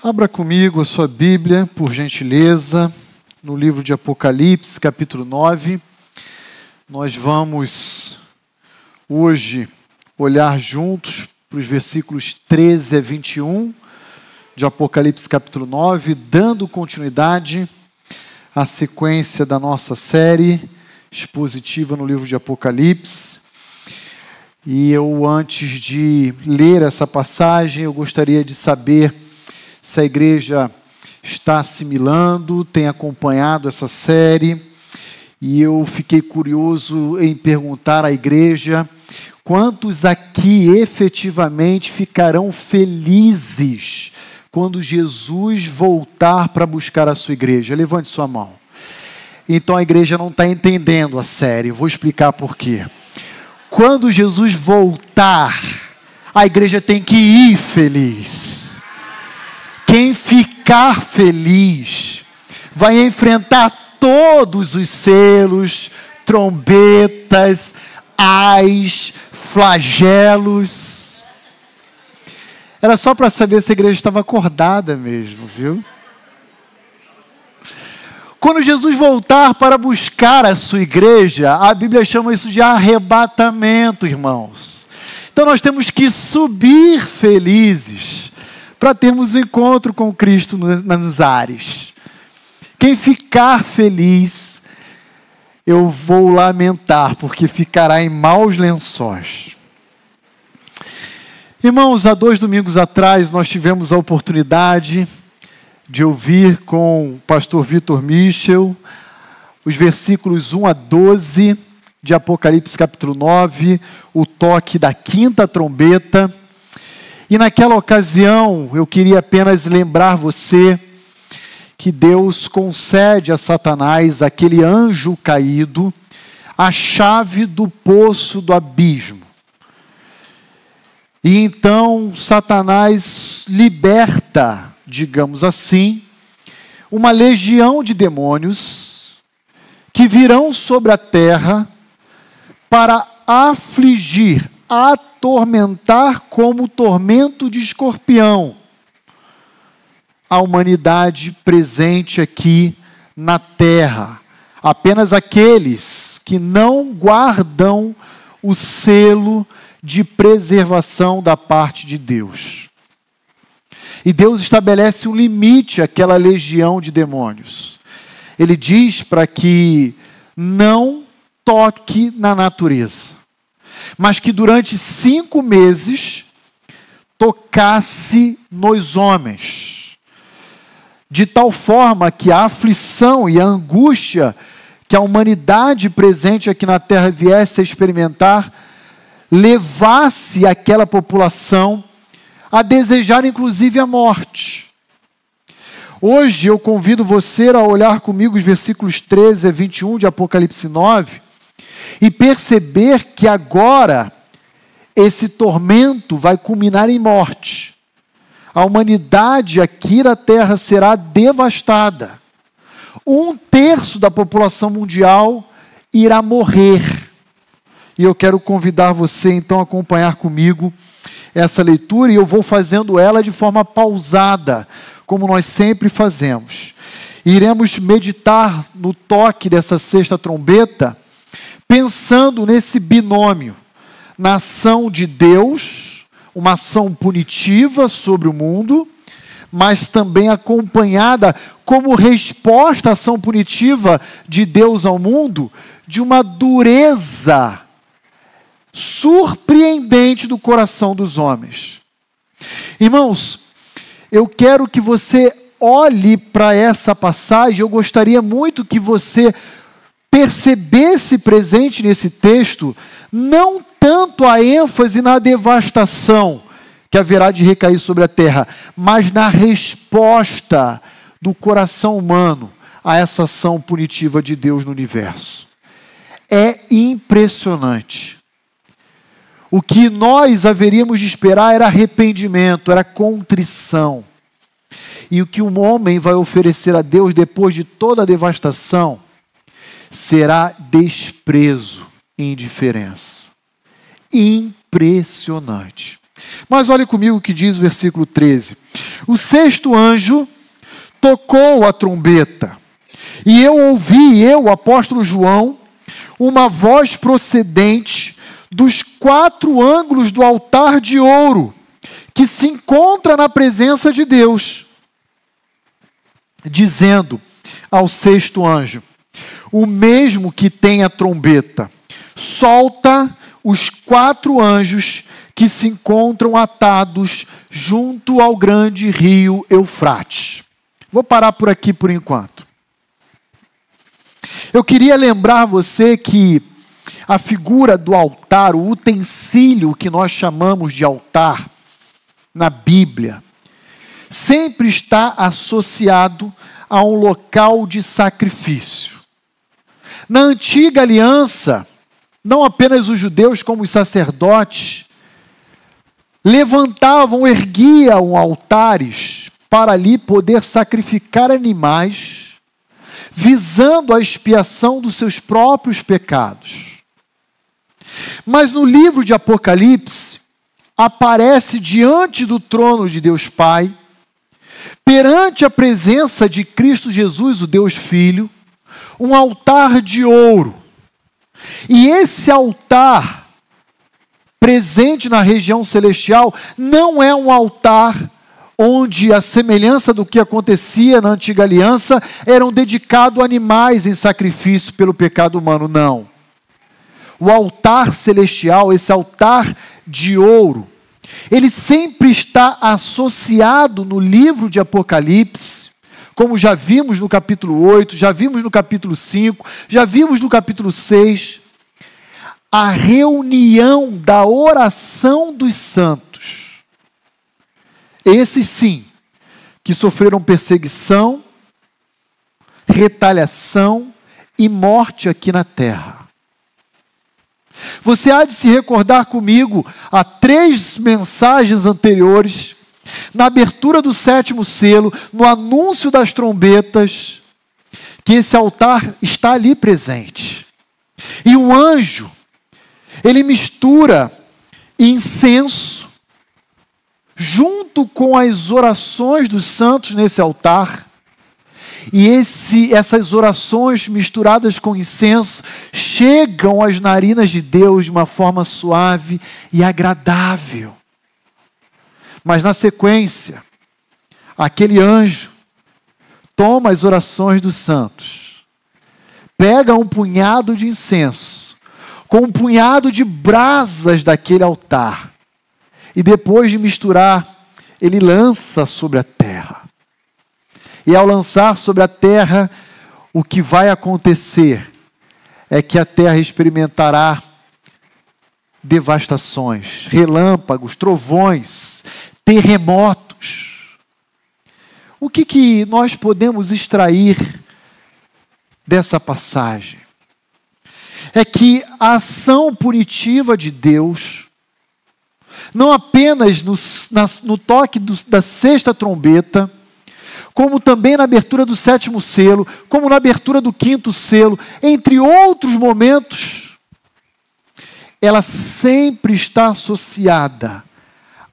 Abra comigo a sua Bíblia, por gentileza, no livro de Apocalipse, capítulo 9. Nós vamos hoje olhar juntos para os versículos 13 a 21 de Apocalipse, capítulo 9, dando continuidade à sequência da nossa série expositiva no livro de Apocalipse. E eu, antes de ler essa passagem, eu gostaria de saber se a igreja está assimilando, tem acompanhado essa série, e eu fiquei curioso em perguntar à igreja quantos aqui efetivamente ficarão felizes quando Jesus voltar para buscar a sua igreja. Levante sua mão. Então a igreja não está entendendo a série, vou explicar por quê. Quando Jesus voltar, a igreja tem que ir feliz quem ficar feliz vai enfrentar todos os selos, trombetas, ais, flagelos. Era só para saber se a igreja estava acordada mesmo, viu? Quando Jesus voltar para buscar a sua igreja, a Bíblia chama isso de arrebatamento, irmãos. Então nós temos que subir felizes para termos um encontro com Cristo nos ares. Quem ficar feliz, eu vou lamentar, porque ficará em maus lençóis. Irmãos, há dois domingos atrás nós tivemos a oportunidade de ouvir com o pastor Vitor Michel os versículos 1 a 12 de Apocalipse capítulo 9, o toque da quinta trombeta. E naquela ocasião, eu queria apenas lembrar você que Deus concede a Satanás, aquele anjo caído, a chave do poço do abismo. E então Satanás liberta, digamos assim, uma legião de demônios que virão sobre a terra para afligir, atormentar como tormento de escorpião a humanidade presente aqui na terra. Apenas aqueles que não guardam o selo de preservação da parte de Deus. E Deus estabelece um limite àquela legião de demônios. Ele diz para que não toque na natureza mas que durante cinco meses tocasse nos homens, de tal forma que a aflição e a angústia que a humanidade presente aqui na terra viesse a experimentar, levasse aquela população a desejar inclusive a morte. Hoje eu convido você a olhar comigo os versículos 13 a 21 de Apocalipse 9 e perceber que agora esse tormento vai culminar em morte. A humanidade aqui na Terra será devastada. Um terço da população mundial irá morrer. E eu quero convidar você então a acompanhar comigo essa leitura e eu vou fazendo ela de forma pausada, como nós sempre fazemos. Iremos meditar no toque dessa sexta trombeta pensando nesse binômio, na ação de Deus, uma ação punitiva sobre o mundo, mas também acompanhada como resposta à ação punitiva de Deus ao mundo, de uma dureza surpreendente do coração dos homens. Irmãos, eu quero que você olhe para essa passagem, eu gostaria muito que você percebesse presente nesse texto não tanto a ênfase na devastação que haverá de recair sobre a terra, mas na resposta do coração humano a essa ação punitiva de Deus no universo. É impressionante. O que nós haveríamos de esperar era arrependimento, era contrição. E o que um homem vai oferecer a Deus depois de toda a devastação será desprezo e indiferença. Impressionante. Mas olhe comigo o que diz o versículo 13. O sexto anjo tocou a trombeta, e eu ouvi, eu, apóstolo João, uma voz procedente dos quatro ângulos do altar de ouro, que se encontra na presença de Deus, dizendo ao sexto anjo: O mesmo que tem a trombeta, solta os quatro anjos que se encontram atados junto ao grande rio Eufrates. Vou parar por aqui por enquanto. Eu queria lembrar você que a figura do altar, o utensílio que nós chamamos de altar na Bíblia, sempre está associado a um local de sacrifício. Na antiga aliança, não apenas os judeus, como os sacerdotes, levantavam, erguiam altares para ali poder sacrificar animais, visando a expiação dos seus próprios pecados. Mas no livro de Apocalipse, aparece diante do trono de Deus Pai, perante a presença de Cristo Jesus, o Deus Filho, um altar de ouro. E esse altar presente na região celestial não é um altar onde a semelhança do que acontecia na antiga aliança eram dedicados animais em sacrifício pelo pecado humano, não. O altar celestial, esse altar de ouro, ele sempre está associado no livro de Apocalipse, como já vimos no capítulo 8, já vimos no capítulo 5, já vimos no capítulo 6 a reunião da oração dos santos. Esses sim, que sofreram perseguição, retaliação e morte aqui na terra. Você há de se recordar comigo a três mensagens anteriores, na abertura do sétimo selo, no anúncio das trombetas, que esse altar está ali presente. E um anjo ele mistura incenso junto com as orações dos santos nesse altar. E esse, essas orações misturadas com incenso chegam às narinas de Deus de uma forma suave e agradável. Mas na sequência, aquele anjo toma as orações dos santos, pega um punhado de incenso com um punhado de brasas daquele altar. E depois de misturar, ele lança sobre a terra. E ao lançar sobre a terra, o que vai acontecer é que a terra experimentará devastações, relâmpagos, trovões, terremotos. O que, que nós podemos extrair dessa passagem? é que a ação punitiva de Deus, não apenas no, na, no toque do, da sexta trombeta, como também na abertura do sétimo selo, como na abertura do quinto selo, entre outros momentos, ela sempre está associada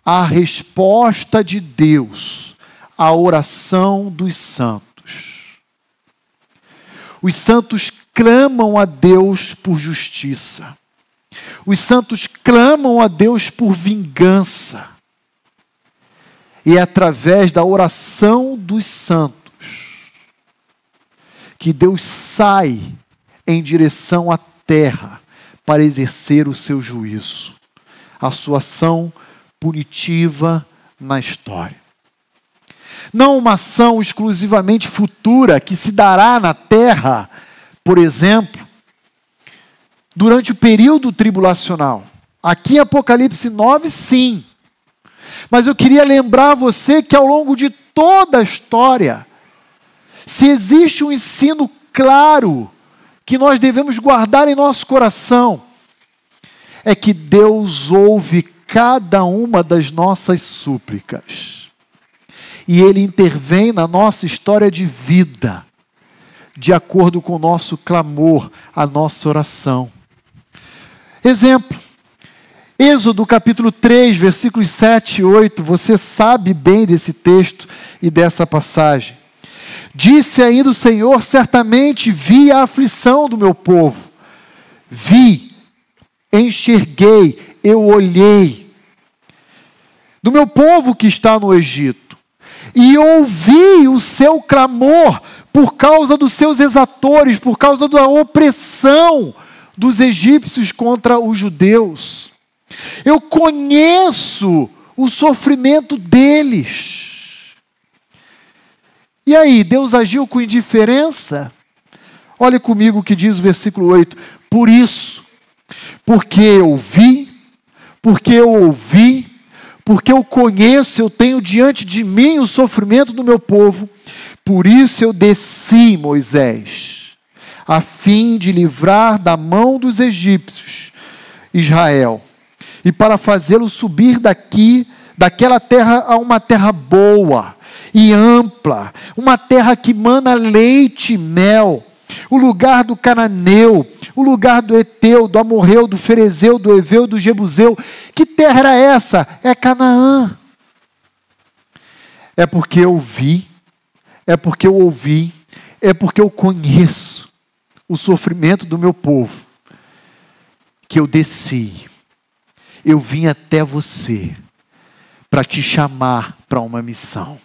à resposta de Deus à oração dos santos. Os santos clamam a Deus por justiça. Os santos clamam a Deus por vingança. E é através da oração dos santos que Deus sai em direção à terra para exercer o seu juízo, a sua ação punitiva na história. Não uma ação exclusivamente futura que se dará na terra por exemplo, durante o período tribulacional. Aqui em Apocalipse 9, sim. Mas eu queria lembrar você que ao longo de toda a história, se existe um ensino claro que nós devemos guardar em nosso coração, é que Deus ouve cada uma das nossas súplicas. E Ele intervém na nossa história de vida de acordo com o nosso clamor, a nossa oração. Exemplo, Êxodo capítulo 3, versículos 7 e 8, você sabe bem desse texto e dessa passagem. Disse ainda o Senhor: certamente vi a aflição do meu povo, vi, enxerguei, eu olhei, do meu povo que está no Egito, e ouvi o seu clamor por causa dos seus exatores, por causa da opressão dos egípcios contra os judeus. Eu conheço o sofrimento deles. E aí, Deus agiu com indiferença? Olhe comigo o que diz o versículo 8: Por isso, porque eu vi, porque eu ouvi, porque eu conheço, eu tenho diante de mim o sofrimento do meu povo, por isso eu desci, Moisés, a fim de livrar da mão dos egípcios Israel e para fazê-lo subir daqui, daquela terra a uma terra boa e ampla, uma terra que mana leite e mel, o lugar do cananeu, o lugar do Eteu, do Amorreu, do Ferezeu, do Eveu, do Jebuseu. Que terra era essa? É Canaã. É porque eu vi, é porque eu ouvi, é porque eu conheço o sofrimento do meu povo, que eu desci eu vim até você para te chamar para uma missão.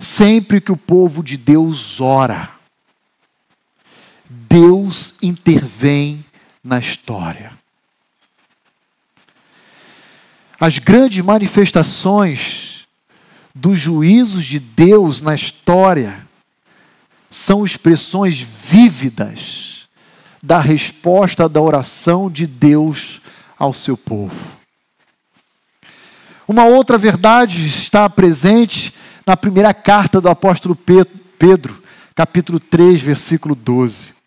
Sempre que o povo de Deus ora, Deus intervém na história. As grandes manifestações dos juízos de Deus na história são expressões vívidas da resposta da oração de Deus ao seu povo. Uma outra verdade está presente na primeira carta do apóstolo Pedro, capítulo 3, versículo 12.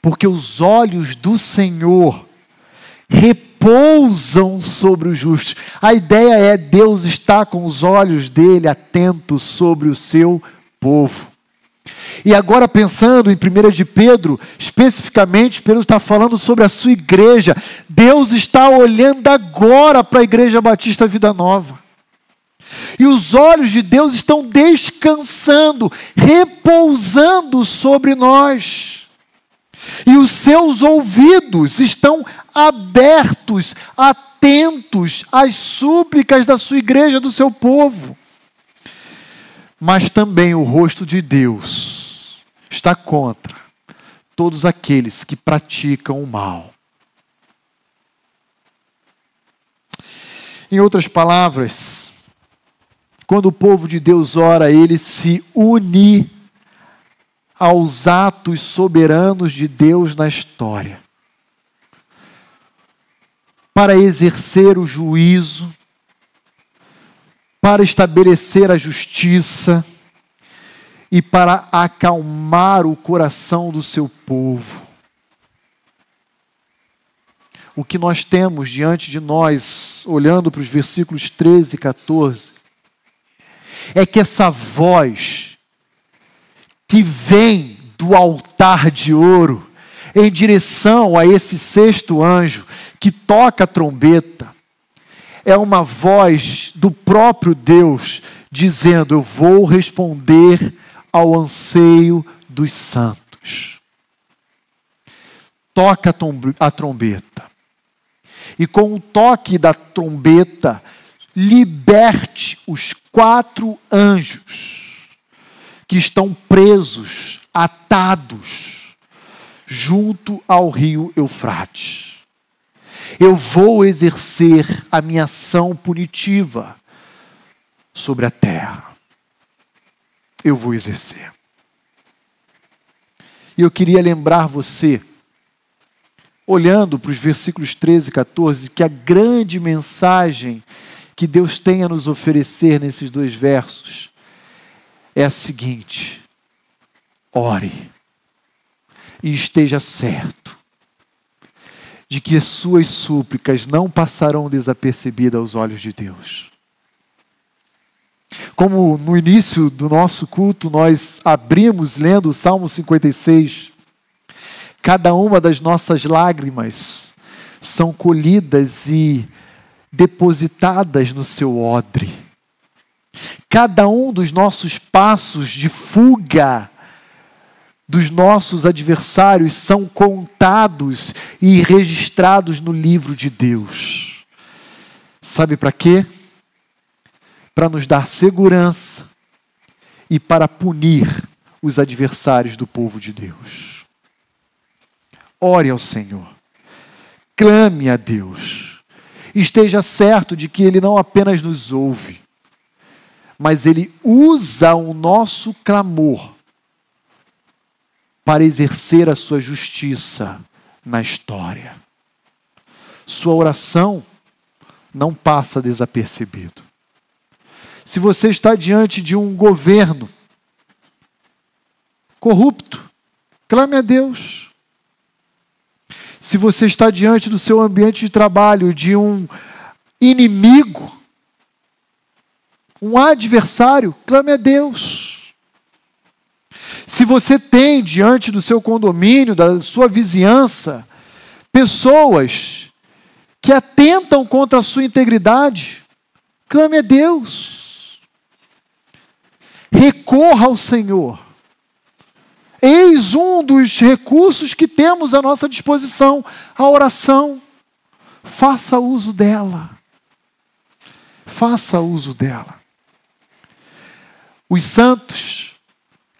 Porque os olhos do Senhor repousam sobre os justos. A ideia é Deus está com os olhos dele atentos sobre o seu povo. E agora, pensando em 1 de Pedro, especificamente, Pedro está falando sobre a sua igreja. Deus está olhando agora para a Igreja Batista Vida Nova. E os olhos de Deus estão descansando, repousando sobre nós. E os seus ouvidos estão abertos, atentos às súplicas da sua igreja, do seu povo. Mas também o rosto de Deus está contra todos aqueles que praticam o mal. Em outras palavras, quando o povo de Deus ora, ele se une aos atos soberanos de Deus na história, para exercer o juízo, para estabelecer a justiça, e para acalmar o coração do seu povo. O que nós temos diante de nós, olhando para os versículos 13 e 14, é que essa voz que vem do altar de ouro em direção a esse sexto anjo que toca a trombeta, é uma voz do próprio Deus dizendo: Eu vou responder ao anseio dos santos. Toca a trombeta. E com o toque da trombeta, liberte os quatro anjos que estão presos, atados, junto ao rio Eufrates. Eu vou exercer a minha ação punitiva sobre a terra eu vou exercer. E eu queria lembrar você, olhando para os versículos 13 e 14, que a grande mensagem que Deus tem a nos oferecer nesses dois versos é a seguinte: ore e esteja certo de que as suas súplicas não passarão desapercebidas aos olhos de Deus. Como no início do nosso culto nós abrimos lendo o Salmo 56, cada uma das nossas lágrimas são colhidas e depositadas no seu odre. Cada um dos nossos passos de fuga dos nossos adversários são contados e registrados no livro de Deus. Sabe para quê? Para nos dar segurança e para punir os adversários do povo de Deus. Ore ao Senhor, clame a Deus, esteja certo de que Ele não apenas nos ouve, mas Ele usa o nosso clamor para exercer a sua justiça na história. Sua oração não passa desapercebido. Se você está diante de um governo corrupto, clame a Deus. Se você está diante do seu ambiente de trabalho de um inimigo, um adversário, clame a Deus. Se você tem diante do seu condomínio, da sua vizinhança, pessoas que atentam contra a sua integridade, clame a Deus. Recorra ao Senhor. Eis um dos recursos que temos à nossa disposição, a oração. Faça uso dela. Faça uso dela. Os santos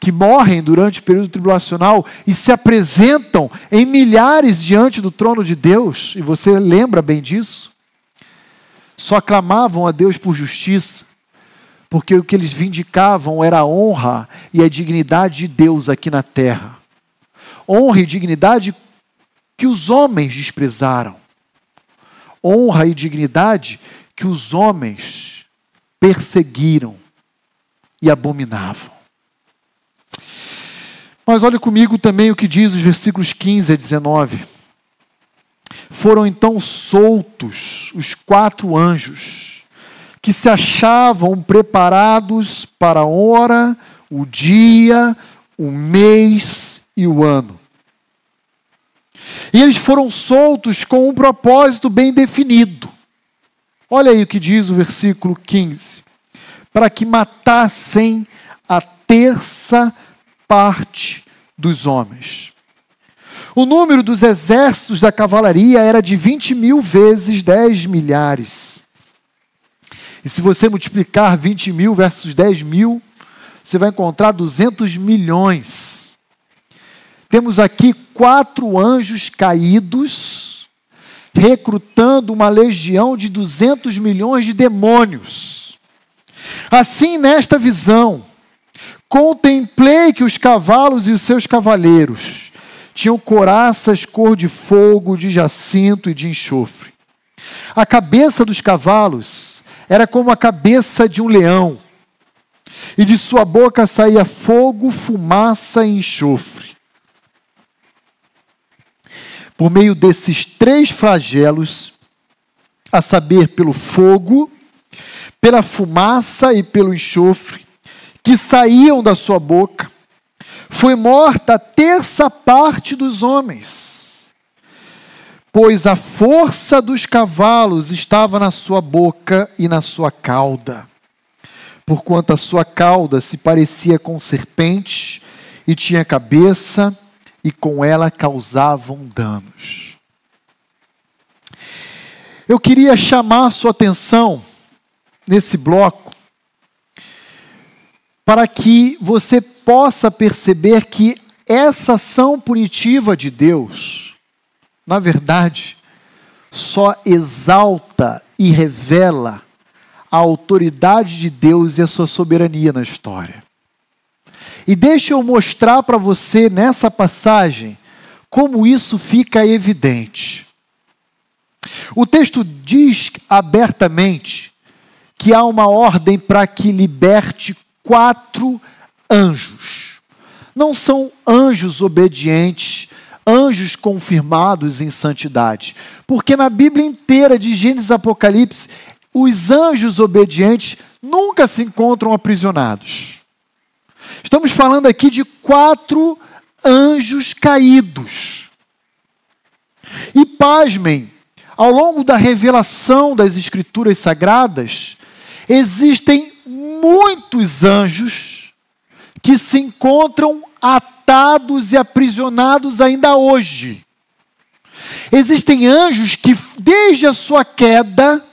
que morrem durante o período tribulacional e se apresentam em milhares diante do trono de Deus, e você lembra bem disso, só clamavam a Deus por justiça, porque o que eles vindicavam era a honra e a dignidade de Deus aqui na terra. Honra e dignidade que os homens desprezaram. Honra e dignidade que os homens perseguiram e abominavam. Mas olhe comigo também o que diz os versículos 15 a 19. Foram então soltos os quatro anjos, que se achavam preparados para a hora, o dia, o mês e o ano. E eles foram soltos com um propósito bem definido. Olha aí o que diz o versículo 15: para que matassem a terça parte dos homens. O número dos exércitos da cavalaria era de 20 mil vezes 10 milhares. E se você multiplicar 20 mil versus 10 mil, você vai encontrar 200 milhões. Temos aqui quatro anjos caídos, recrutando uma legião de 200 milhões de demônios. Assim, nesta visão, Contemplei que os cavalos e os seus cavaleiros tinham coraças cor de fogo, de jacinto e de enxofre. A cabeça dos cavalos era como a cabeça de um leão, e de sua boca saía fogo, fumaça e enxofre. Por meio desses três flagelos, a saber, pelo fogo, pela fumaça e pelo enxofre, que saíam da sua boca, foi morta a terça parte dos homens, pois a força dos cavalos estava na sua boca e na sua cauda, porquanto a sua cauda se parecia com serpente e tinha cabeça, e com ela causavam danos. Eu queria chamar a sua atenção nesse bloco para que você possa perceber que essa ação punitiva de Deus, na verdade, só exalta e revela a autoridade de Deus e a sua soberania na história. E deixa eu mostrar para você nessa passagem como isso fica evidente. O texto diz abertamente que há uma ordem para que liberte quatro anjos. Não são anjos obedientes, anjos confirmados em santidade. Porque na Bíblia inteira, de Gênesis e Apocalipse, os anjos obedientes nunca se encontram aprisionados. Estamos falando aqui de quatro anjos caídos. E pasmem, ao longo da revelação das Escrituras Sagradas, existem muitos anjos que se encontram atados e aprisionados ainda hoje. Existem anjos que, desde a sua queda,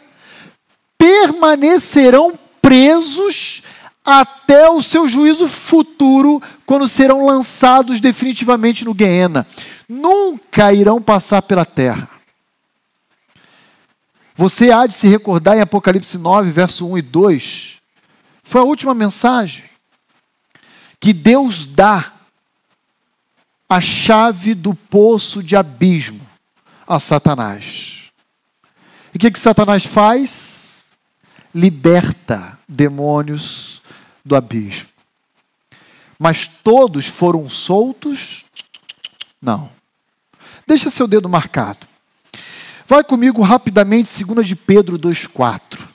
permanecerão presos até o seu juízo futuro, quando serão lançados definitivamente no Guiena. Nunca irão passar pela terra. Você há de se recordar em Apocalipse 9, verso 1 e 2. Foi a última mensagem que Deus dá a chave do poço de abismo a Satanás. E o que, que Satanás faz? Liberta demônios do abismo. Mas todos foram soltos? Não. Deixa seu dedo marcado. Vai comigo rapidamente, 2 de Pedro 2,4.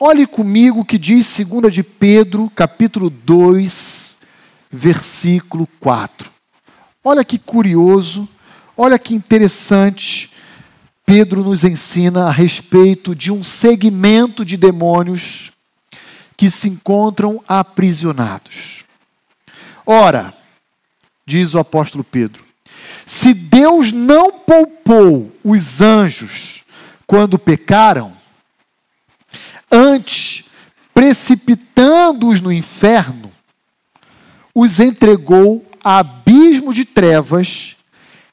Olhe comigo o que diz 2 de Pedro, capítulo 2, versículo 4. Olha que curioso, olha que interessante. Pedro nos ensina a respeito de um segmento de demônios que se encontram aprisionados. Ora, diz o apóstolo Pedro, se Deus não poupou os anjos quando pecaram, antes, precipitando-os no inferno, os entregou a abismo de trevas,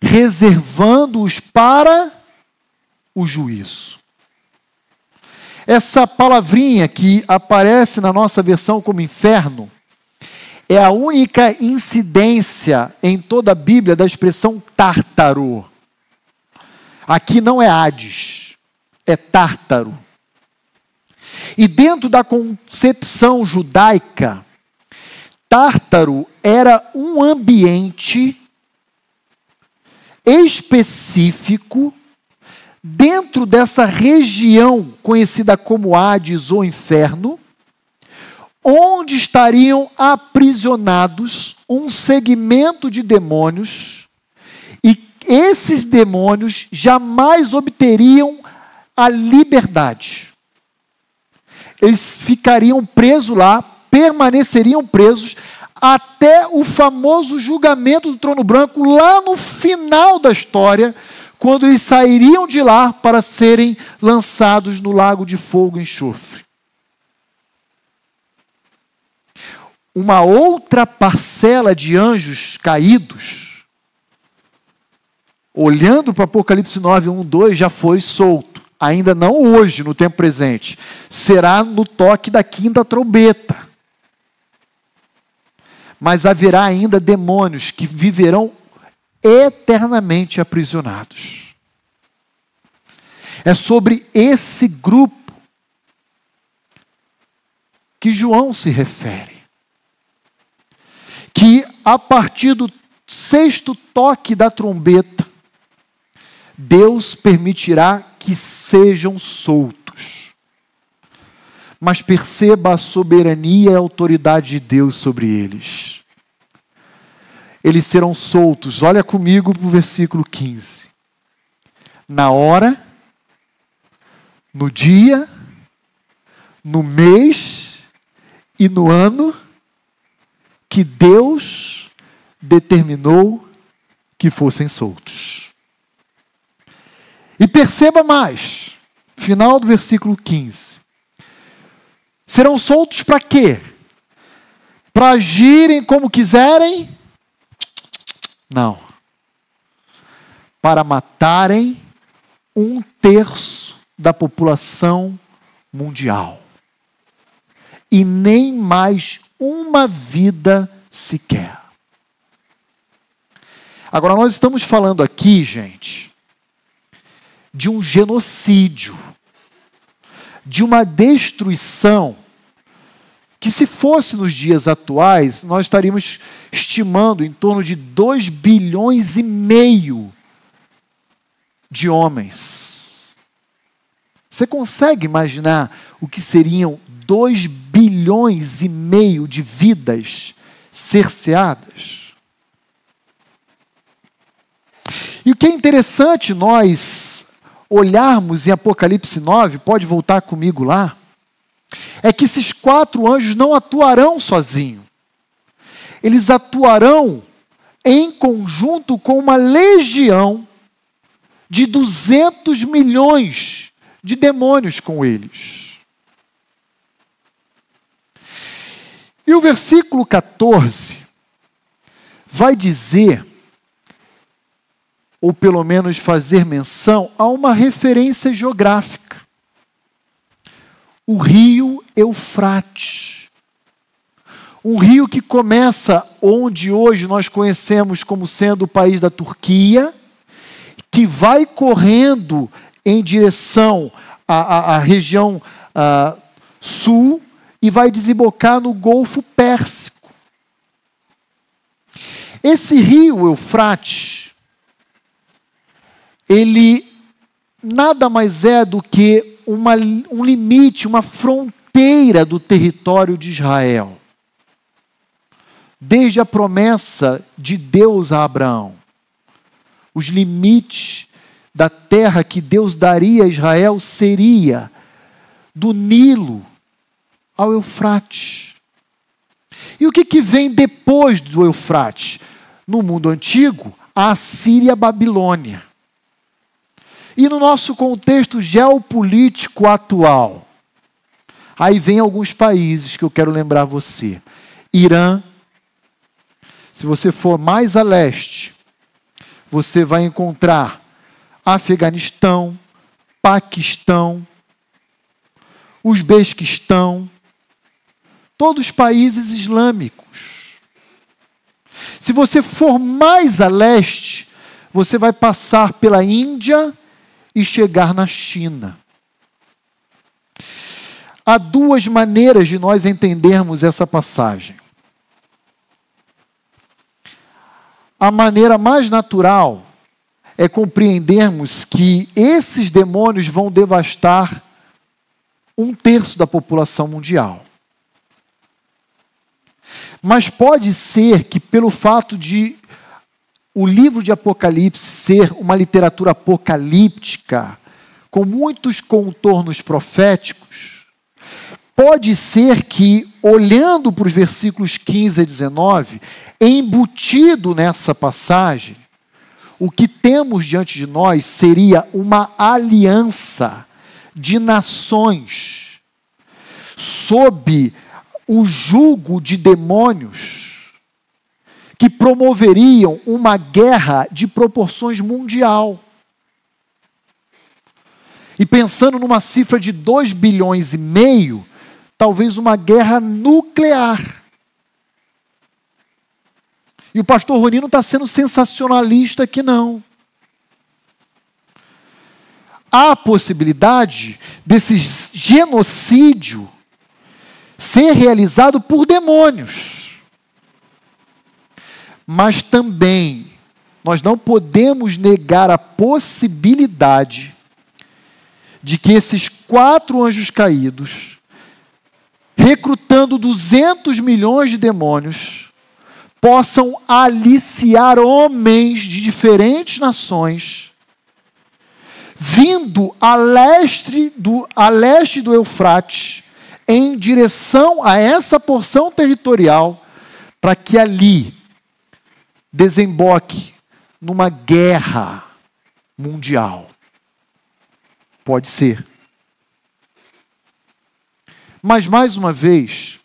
reservando-os para o juízo. Essa palavrinha que aparece na nossa versão como inferno é a única incidência em toda a Bíblia da expressão tártaro. Aqui não é Hades, é tártaro. E dentro da concepção judaica, Tártaro era um ambiente específico dentro dessa região conhecida como Hades ou Inferno, onde estariam aprisionados um segmento de demônios, e esses demônios jamais obteriam a liberdade. Eles ficariam presos lá, permaneceriam presos até o famoso julgamento do trono branco, lá no final da história, quando eles sairiam de lá para serem lançados no lago de fogo e enxofre. Uma outra parcela de anjos caídos, olhando para Apocalipse 9, 1, 2, já foi solto. Ainda não hoje, no tempo presente. Será no toque da quinta trombeta. Mas haverá ainda demônios que viverão eternamente aprisionados. É sobre esse grupo que João se refere que a partir do sexto toque da trombeta, Deus permitirá que sejam soltos. Mas perceba a soberania e a autoridade de Deus sobre eles. Eles serão soltos. Olha comigo para o versículo 15. Na hora, no dia, no mês e no ano que Deus determinou que fossem soltos. E perceba mais, final do versículo 15. Serão soltos para quê? Para agirem como quiserem? Não. Para matarem um terço da população mundial. E nem mais uma vida sequer. Agora, nós estamos falando aqui, gente, de um genocídio, de uma destruição, que se fosse nos dias atuais, nós estaríamos estimando em torno de 2 bilhões e meio de homens. Você consegue imaginar o que seriam 2 bilhões e meio de vidas cerceadas. E o que é interessante nós olharmos em Apocalipse 9, pode voltar comigo lá, é que esses quatro anjos não atuarão sozinhos. Eles atuarão em conjunto com uma legião de 200 milhões de demônios com eles. E o versículo 14 vai dizer, ou pelo menos fazer menção, a uma referência geográfica. O rio Eufrates. Um rio que começa onde hoje nós conhecemos como sendo o país da Turquia que vai correndo em direção à, à, à região à, sul e vai desembocar no Golfo Pérsico. Esse rio Eufrates, ele nada mais é do que uma, um limite, uma fronteira do território de Israel. Desde a promessa de Deus a Abraão os limites da terra que Deus daria a Israel seria do Nilo ao Eufrates. E o que, que vem depois do Eufrates? No mundo antigo, a Síria e a Babilônia. E no nosso contexto geopolítico atual, aí vem alguns países que eu quero lembrar você. Irã, se você for mais a leste, você vai encontrar Afeganistão, Paquistão, Uzbequistão, todos países islâmicos. Se você for mais a leste, você vai passar pela Índia e chegar na China. Há duas maneiras de nós entendermos essa passagem. a maneira mais natural é compreendermos que esses demônios vão devastar um terço da população mundial. Mas pode ser que, pelo fato de o livro de Apocalipse ser uma literatura apocalíptica, com muitos contornos proféticos, pode ser que, olhando para os versículos 15 a 19, embutido nessa passagem, o que temos diante de nós seria uma aliança de nações sob o jugo de demônios que promoveriam uma guerra de proporções mundial. E pensando numa cifra de 2 bilhões e meio, talvez uma guerra nuclear. E o pastor Roni não está sendo sensacionalista aqui, não. Há a possibilidade desse genocídio ser realizado por demônios. Mas também nós não podemos negar a possibilidade de que esses quatro anjos caídos, recrutando 200 milhões de demônios, possam aliciar homens de diferentes nações, vindo a leste do, a leste do Eufrates, em direção a essa porção territorial, para que ali desemboque numa guerra mundial. Pode ser. Mas, mais uma vez,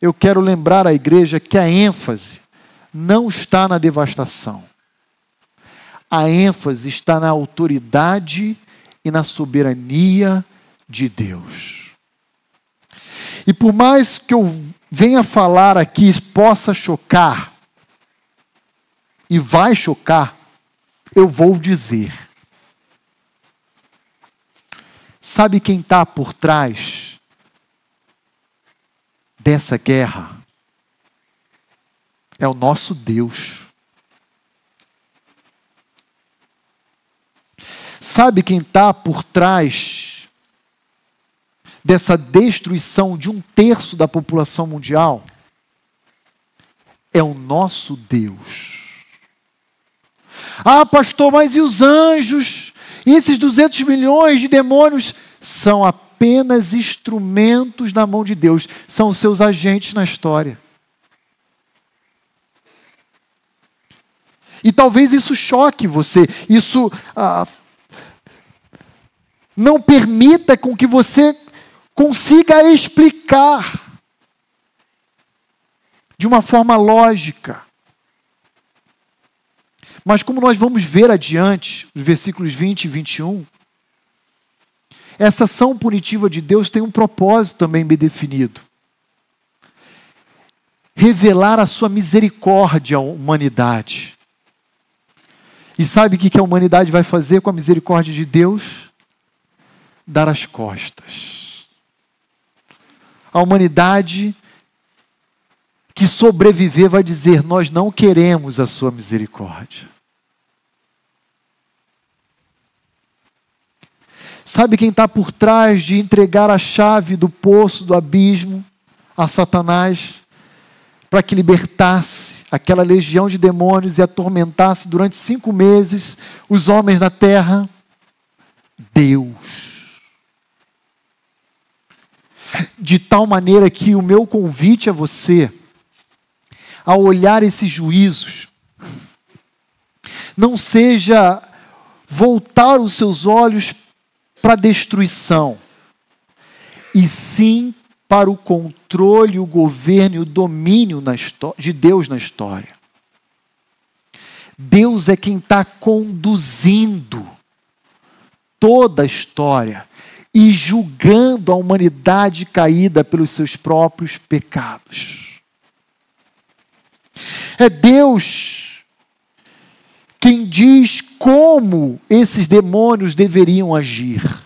eu quero lembrar à igreja que a ênfase não está na devastação. A ênfase está na autoridade e na soberania de Deus. E por mais que eu venha falar aqui possa chocar, e vai chocar, eu vou dizer. Sabe quem está por trás dessa guerra é o nosso Deus. Sabe quem está por trás dessa destruição de um terço da população mundial? É o nosso Deus. Ah, pastor, mas e os anjos? E esses 200 milhões de demônios são apenas instrumentos na mão de Deus, são seus agentes na história. E talvez isso choque você, isso ah, não permita com que você consiga explicar de uma forma lógica. Mas como nós vamos ver adiante, os versículos 20 e 21, essa ação punitiva de Deus tem um propósito também bem definido. Revelar a sua misericórdia à humanidade. E sabe o que a humanidade vai fazer com a misericórdia de Deus? Dar as costas. A humanidade que sobreviver vai dizer: Nós não queremos a sua misericórdia. Sabe quem está por trás de entregar a chave do poço, do abismo, a Satanás? para que libertasse aquela legião de demônios e atormentasse durante cinco meses os homens na terra? Deus. De tal maneira que o meu convite a você, ao olhar esses juízos, não seja voltar os seus olhos para a destruição, e sim para o controle, o governo e o domínio de Deus na história. Deus é quem está conduzindo toda a história e julgando a humanidade caída pelos seus próprios pecados. É Deus quem diz como esses demônios deveriam agir.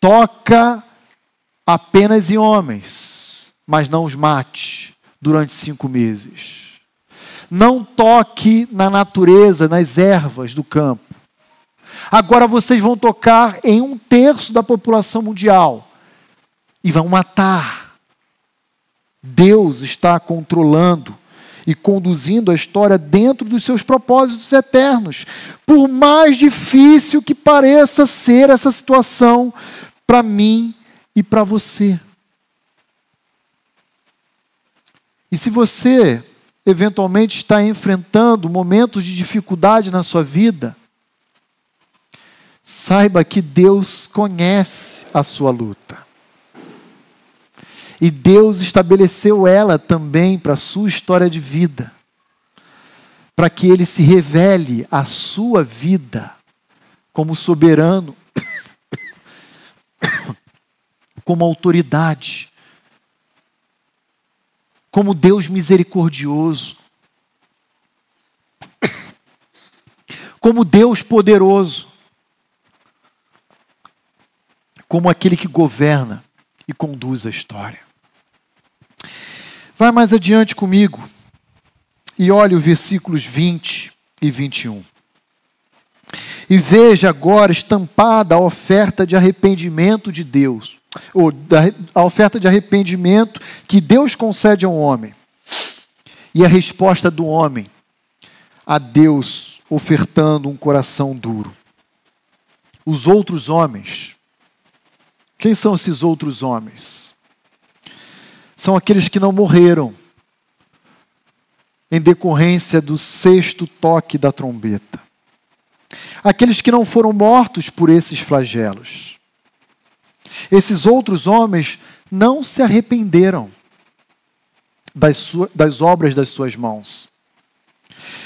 Toca apenas em homens, mas não os mate durante cinco meses. Não toque na natureza, nas ervas do campo. Agora vocês vão tocar em um terço da população mundial e vão matar. Deus está controlando e conduzindo a história dentro dos seus propósitos eternos. Por mais difícil que pareça ser essa situação para mim e para você. E se você eventualmente está enfrentando momentos de dificuldade na sua vida, saiba que Deus conhece a sua luta. E Deus estabeleceu ela também para a sua história de vida, para que Ele se revele a sua vida como soberano como autoridade, como Deus misericordioso, como Deus poderoso, como aquele que governa e conduz a história. Vai mais adiante comigo e olhe os versículos 20 e 21. E veja agora estampada a oferta de arrependimento de Deus ou da, a oferta de arrependimento que Deus concede ao homem. E a resposta do homem a Deus ofertando um coração duro. Os outros homens. Quem são esses outros homens? São aqueles que não morreram em decorrência do sexto toque da trombeta. Aqueles que não foram mortos por esses flagelos. Esses outros homens não se arrependeram das, das obras das suas mãos,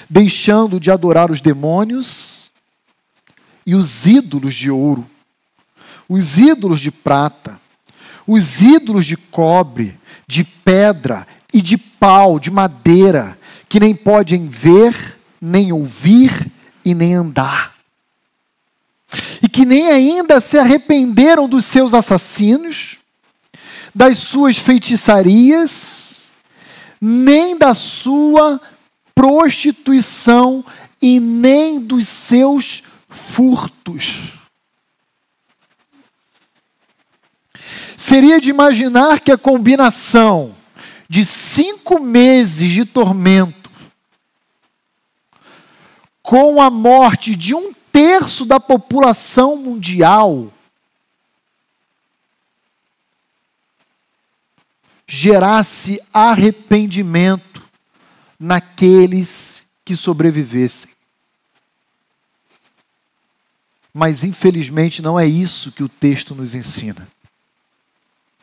deixando de adorar os demônios e os ídolos de ouro, os ídolos de prata, os ídolos de cobre, de pedra e de pau, de madeira, que nem podem ver, nem ouvir e nem andar e que nem ainda se arrependeram dos seus assassinos, das suas feitiçarias, nem da sua prostituição e nem dos seus furtos. Seria de imaginar que a combinação de cinco meses de tormento com a morte de um terço da população mundial gerasse arrependimento naqueles que sobrevivessem. Mas infelizmente não é isso que o texto nos ensina.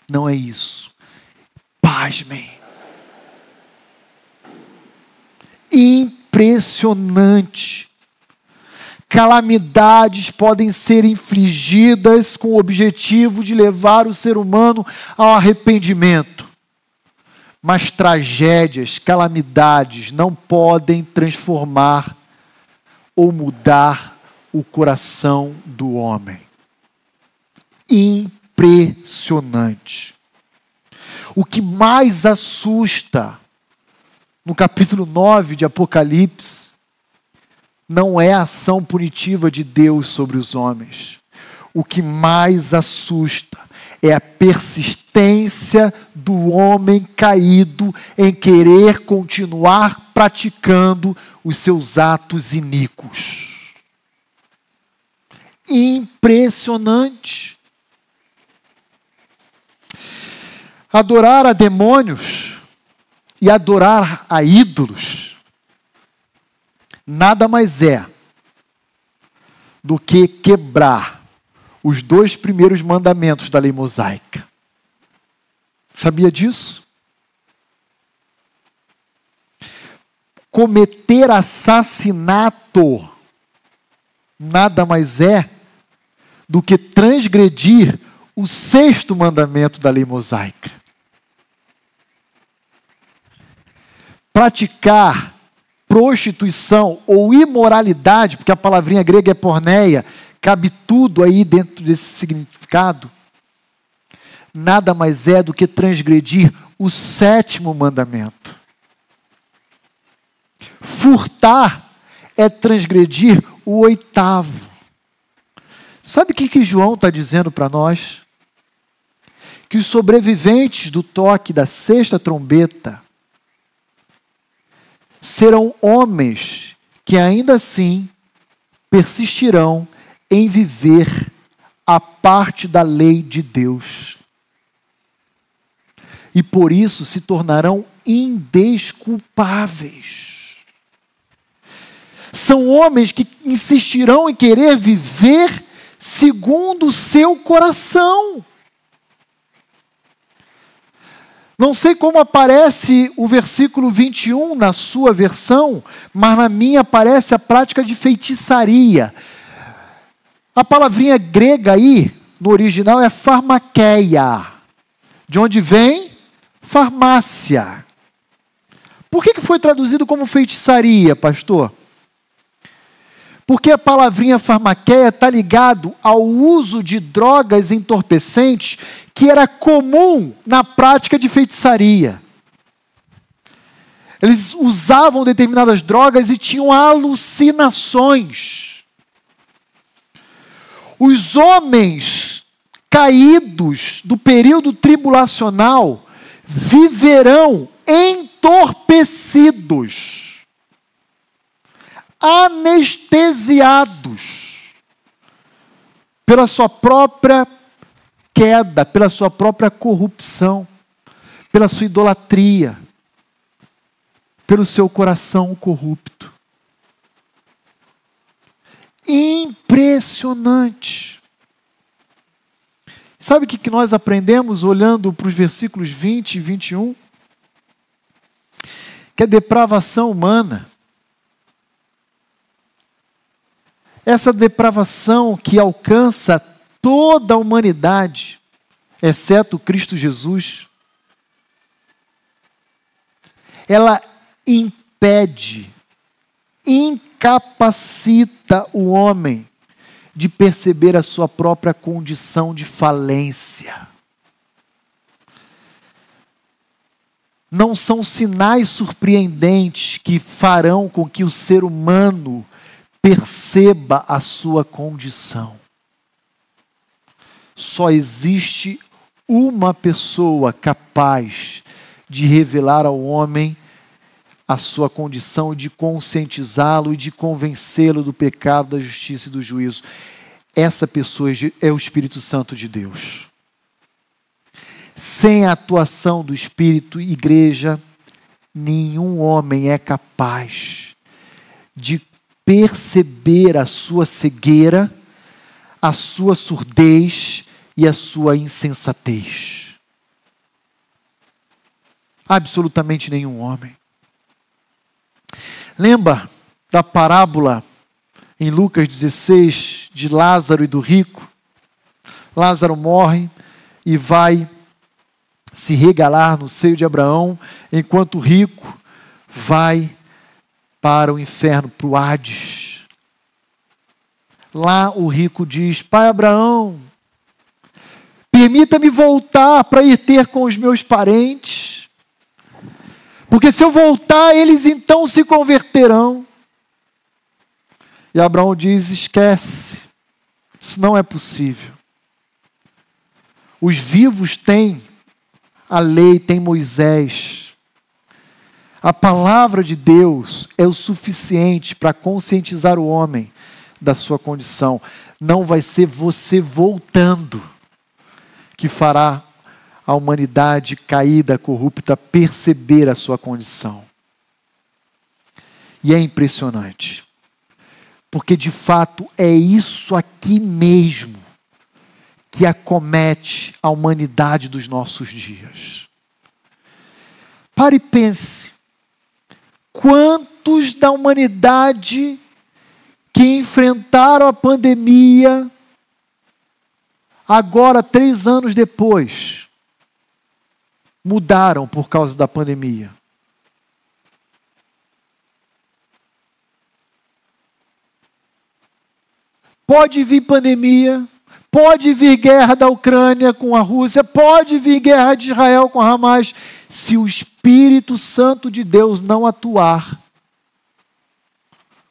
Não é isso. Pasmem. Impressionante. Calamidades podem ser infligidas com o objetivo de levar o ser humano ao arrependimento. Mas tragédias, calamidades não podem transformar ou mudar o coração do homem. Impressionante. O que mais assusta no capítulo 9 de Apocalipse não é a ação punitiva de Deus sobre os homens. O que mais assusta é a persistência do homem caído em querer continuar praticando os seus atos iníquos impressionante. Adorar a demônios e adorar a ídolos nada mais é do que quebrar os dois primeiros mandamentos da lei mosaica. Sabia disso? Cometer assassinato nada mais é do que transgredir o sexto mandamento da lei mosaica. Praticar prostituição ou imoralidade, porque a palavrinha grega é porneia, cabe tudo aí dentro desse significado, nada mais é do que transgredir o sétimo mandamento. Furtar é transgredir o oitavo. Sabe o que, que João está dizendo para nós? Que os sobreviventes do toque da sexta trombeta serão homens que ainda assim persistirão em viver a parte da lei de Deus. E por isso se tornarão indesculpáveis. São homens que insistirão em querer viver segundo o seu coração. Não sei como aparece o versículo 21 na sua versão, mas na minha aparece a prática de feitiçaria. A palavrinha grega aí, no original, é farmaqueia, de onde vem farmácia. Por que, que foi traduzido como feitiçaria, pastor? Porque a palavrinha farmaqueia está ligado ao uso de drogas entorpecentes que era comum na prática de feitiçaria. Eles usavam determinadas drogas e tinham alucinações. Os homens caídos do período tribulacional viverão entorpecidos anestesiados pela sua própria queda, pela sua própria corrupção, pela sua idolatria, pelo seu coração corrupto. Impressionante. Sabe o que nós aprendemos olhando para os versículos 20 e 21? Que a depravação humana essa depravação que alcança toda a humanidade, exceto Cristo Jesus, ela impede, incapacita o homem de perceber a sua própria condição de falência. Não são sinais surpreendentes que farão com que o ser humano perceba a sua condição. Só existe uma pessoa capaz de revelar ao homem a sua condição, de conscientizá-lo e de convencê-lo do pecado, da justiça e do juízo. Essa pessoa é o Espírito Santo de Deus. Sem a atuação do Espírito, igreja, nenhum homem é capaz de perceber a sua cegueira, a sua surdez e a sua insensatez. Absolutamente nenhum homem. Lembra da parábola em Lucas 16 de Lázaro e do rico? Lázaro morre e vai se regalar no seio de Abraão, enquanto o rico vai para o inferno, para o Hades. Lá o rico diz: Pai Abraão, permita-me voltar para ir ter com os meus parentes. Porque se eu voltar, eles então se converterão. E Abraão diz: esquece, isso não é possível. Os vivos têm a lei, têm Moisés. A palavra de Deus é o suficiente para conscientizar o homem da sua condição. Não vai ser você voltando que fará a humanidade caída, corrupta, perceber a sua condição. E é impressionante, porque de fato é isso aqui mesmo que acomete a humanidade dos nossos dias. Pare e pense: quantos da humanidade que enfrentaram a pandemia, agora, três anos depois, mudaram por causa da pandemia. Pode vir pandemia, pode vir guerra da Ucrânia com a Rússia, pode vir guerra de Israel com Hamas, se o Espírito Santo de Deus não atuar,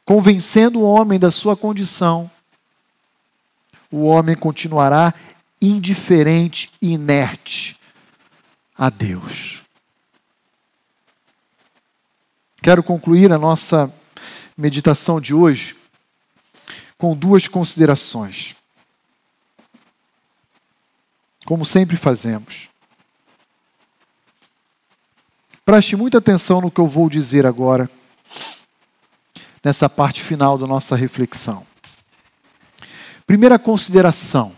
convencendo o homem da sua condição, o homem continuará indiferente e inerte a Deus. Quero concluir a nossa meditação de hoje com duas considerações. Como sempre fazemos. Preste muita atenção no que eu vou dizer agora, nessa parte final da nossa reflexão. Primeira consideração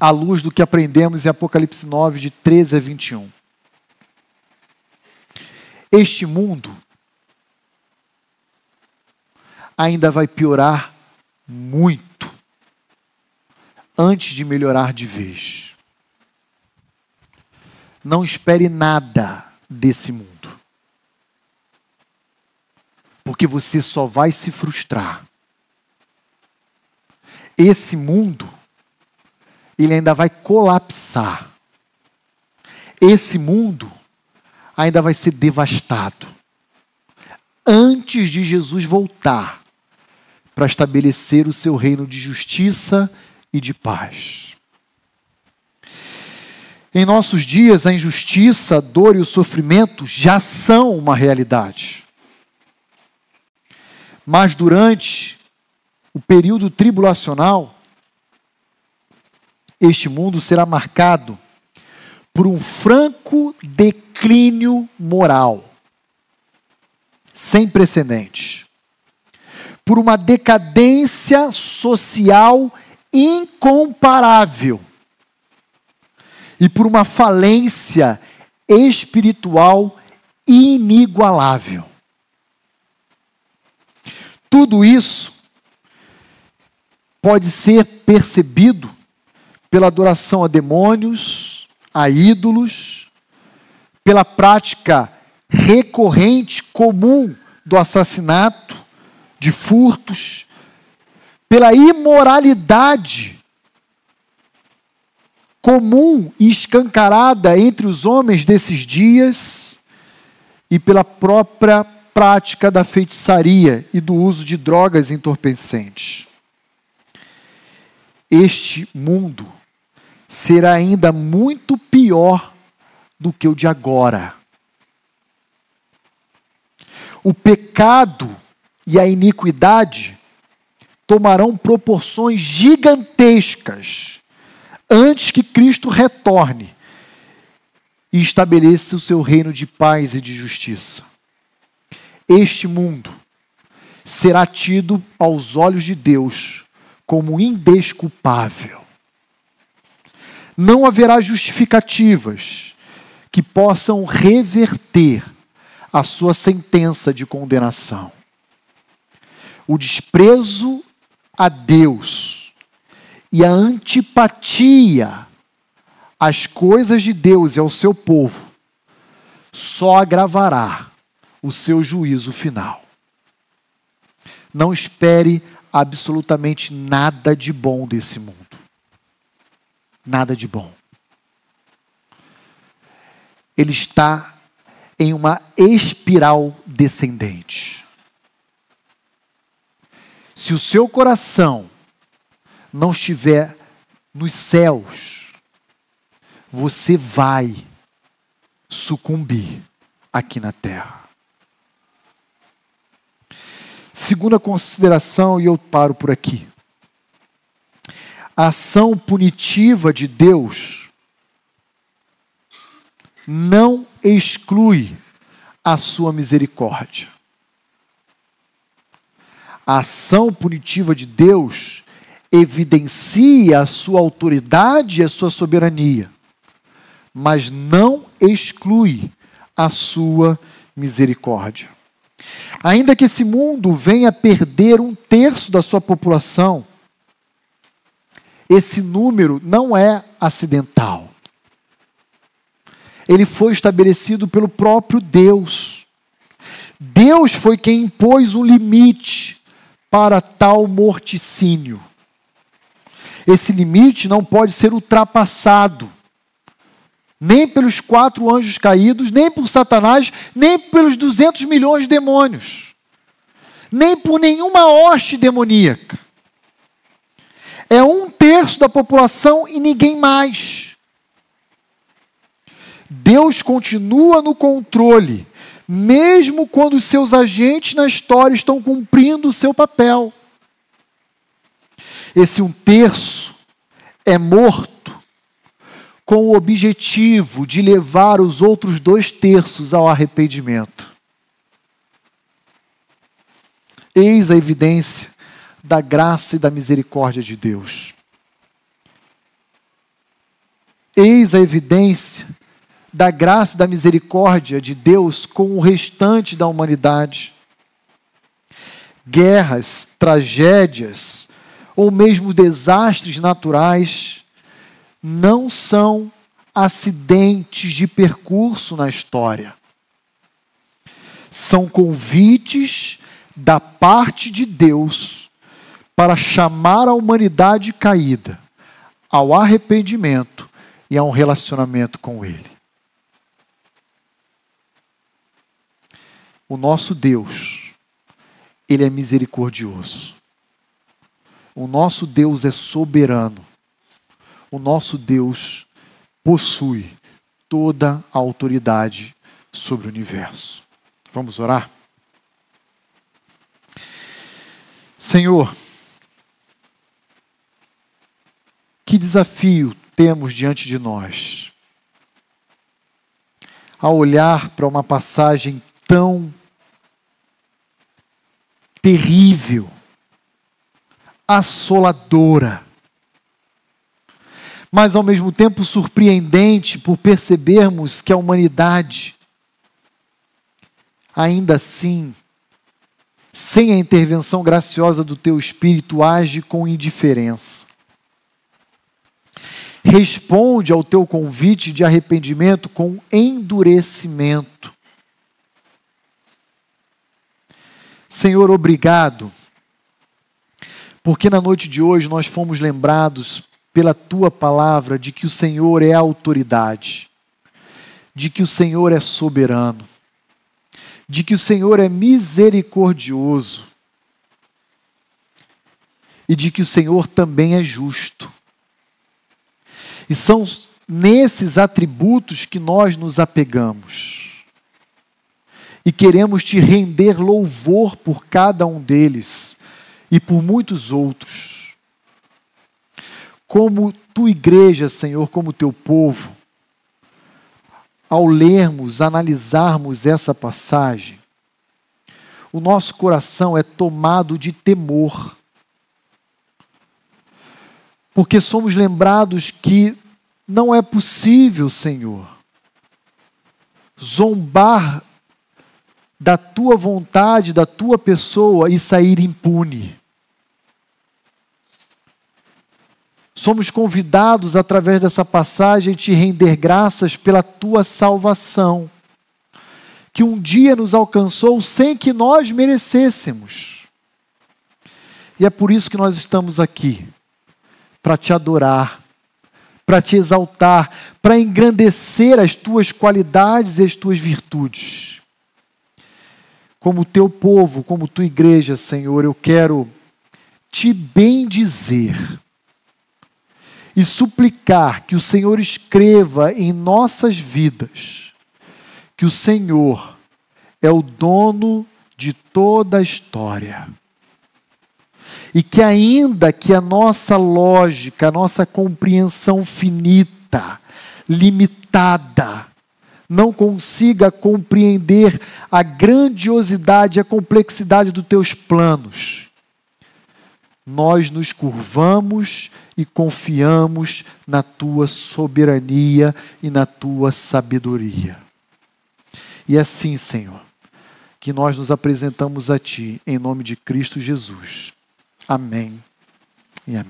à luz do que aprendemos em Apocalipse 9, de 13 a 21. Este mundo ainda vai piorar muito antes de melhorar de vez. Não espere nada desse mundo, porque você só vai se frustrar. Esse mundo ele ainda vai colapsar. Esse mundo ainda vai ser devastado. Antes de Jesus voltar para estabelecer o seu reino de justiça e de paz. Em nossos dias, a injustiça, a dor e o sofrimento já são uma realidade. Mas durante o período tribulacional, este mundo será marcado por um franco declínio moral, sem precedentes, por uma decadência social incomparável e por uma falência espiritual inigualável. Tudo isso pode ser percebido pela adoração a demônios, a ídolos, pela prática recorrente, comum do assassinato, de furtos, pela imoralidade comum e escancarada entre os homens desses dias e pela própria prática da feitiçaria e do uso de drogas entorpecentes. Este mundo será ainda muito pior do que o de agora. o pecado e a iniquidade tomarão proporções gigantescas antes que Cristo retorne e estabeleça o seu reino de paz e de justiça. Este mundo será tido aos olhos de Deus como indesculpável. Não haverá justificativas que possam reverter a sua sentença de condenação. O desprezo a Deus e a antipatia às coisas de Deus e ao seu povo só agravará o seu juízo final. Não espere absolutamente nada de bom desse mundo. Nada de bom. Ele está em uma espiral descendente. Se o seu coração não estiver nos céus, você vai sucumbir aqui na terra. Segunda consideração, e eu paro por aqui. A ação punitiva de Deus não exclui a sua misericórdia. A ação punitiva de Deus evidencia a sua autoridade e a sua soberania, mas não exclui a sua misericórdia. Ainda que esse mundo venha perder um terço da sua população, esse número não é acidental. Ele foi estabelecido pelo próprio Deus. Deus foi quem impôs um limite para tal morticínio. Esse limite não pode ser ultrapassado nem pelos quatro anjos caídos, nem por Satanás, nem pelos 200 milhões de demônios, nem por nenhuma hoste demoníaca. É um terço da população e ninguém mais. Deus continua no controle, mesmo quando os seus agentes na história estão cumprindo o seu papel. Esse um terço é morto com o objetivo de levar os outros dois terços ao arrependimento. Eis a evidência da graça e da misericórdia de Deus. Eis a evidência da graça e da misericórdia de Deus com o restante da humanidade. Guerras, tragédias ou mesmo desastres naturais não são acidentes de percurso na história. São convites da parte de Deus para chamar a humanidade caída ao arrependimento e a um relacionamento com Ele. O nosso Deus, Ele é misericordioso. O nosso Deus é soberano o nosso Deus possui toda a autoridade sobre o universo. Vamos orar? Senhor, que desafio temos diante de nós ao olhar para uma passagem tão terrível, assoladora, mas ao mesmo tempo surpreendente por percebermos que a humanidade, ainda assim, sem a intervenção graciosa do teu espírito, age com indiferença. Responde ao teu convite de arrependimento com endurecimento. Senhor, obrigado, porque na noite de hoje nós fomos lembrados pela tua palavra de que o Senhor é autoridade, de que o Senhor é soberano, de que o Senhor é misericordioso e de que o Senhor também é justo. E são nesses atributos que nós nos apegamos. E queremos te render louvor por cada um deles e por muitos outros. Como tua igreja, Senhor, como teu povo, ao lermos, analisarmos essa passagem, o nosso coração é tomado de temor. Porque somos lembrados que não é possível, Senhor, zombar da tua vontade, da tua pessoa e sair impune. Somos convidados, através dessa passagem, a te render graças pela tua salvação, que um dia nos alcançou sem que nós merecêssemos. E é por isso que nós estamos aqui para te adorar, para te exaltar, para engrandecer as tuas qualidades e as tuas virtudes. Como teu povo, como tua igreja, Senhor, eu quero te bendizer e suplicar que o Senhor escreva em nossas vidas que o Senhor é o dono de toda a história. E que, ainda que a nossa lógica, a nossa compreensão finita, limitada, não consiga compreender a grandiosidade e a complexidade dos teus planos, nós nos curvamos e confiamos na tua soberania e na tua sabedoria. E assim, Senhor, que nós nos apresentamos a Ti, em nome de Cristo Jesus. Amém e amém.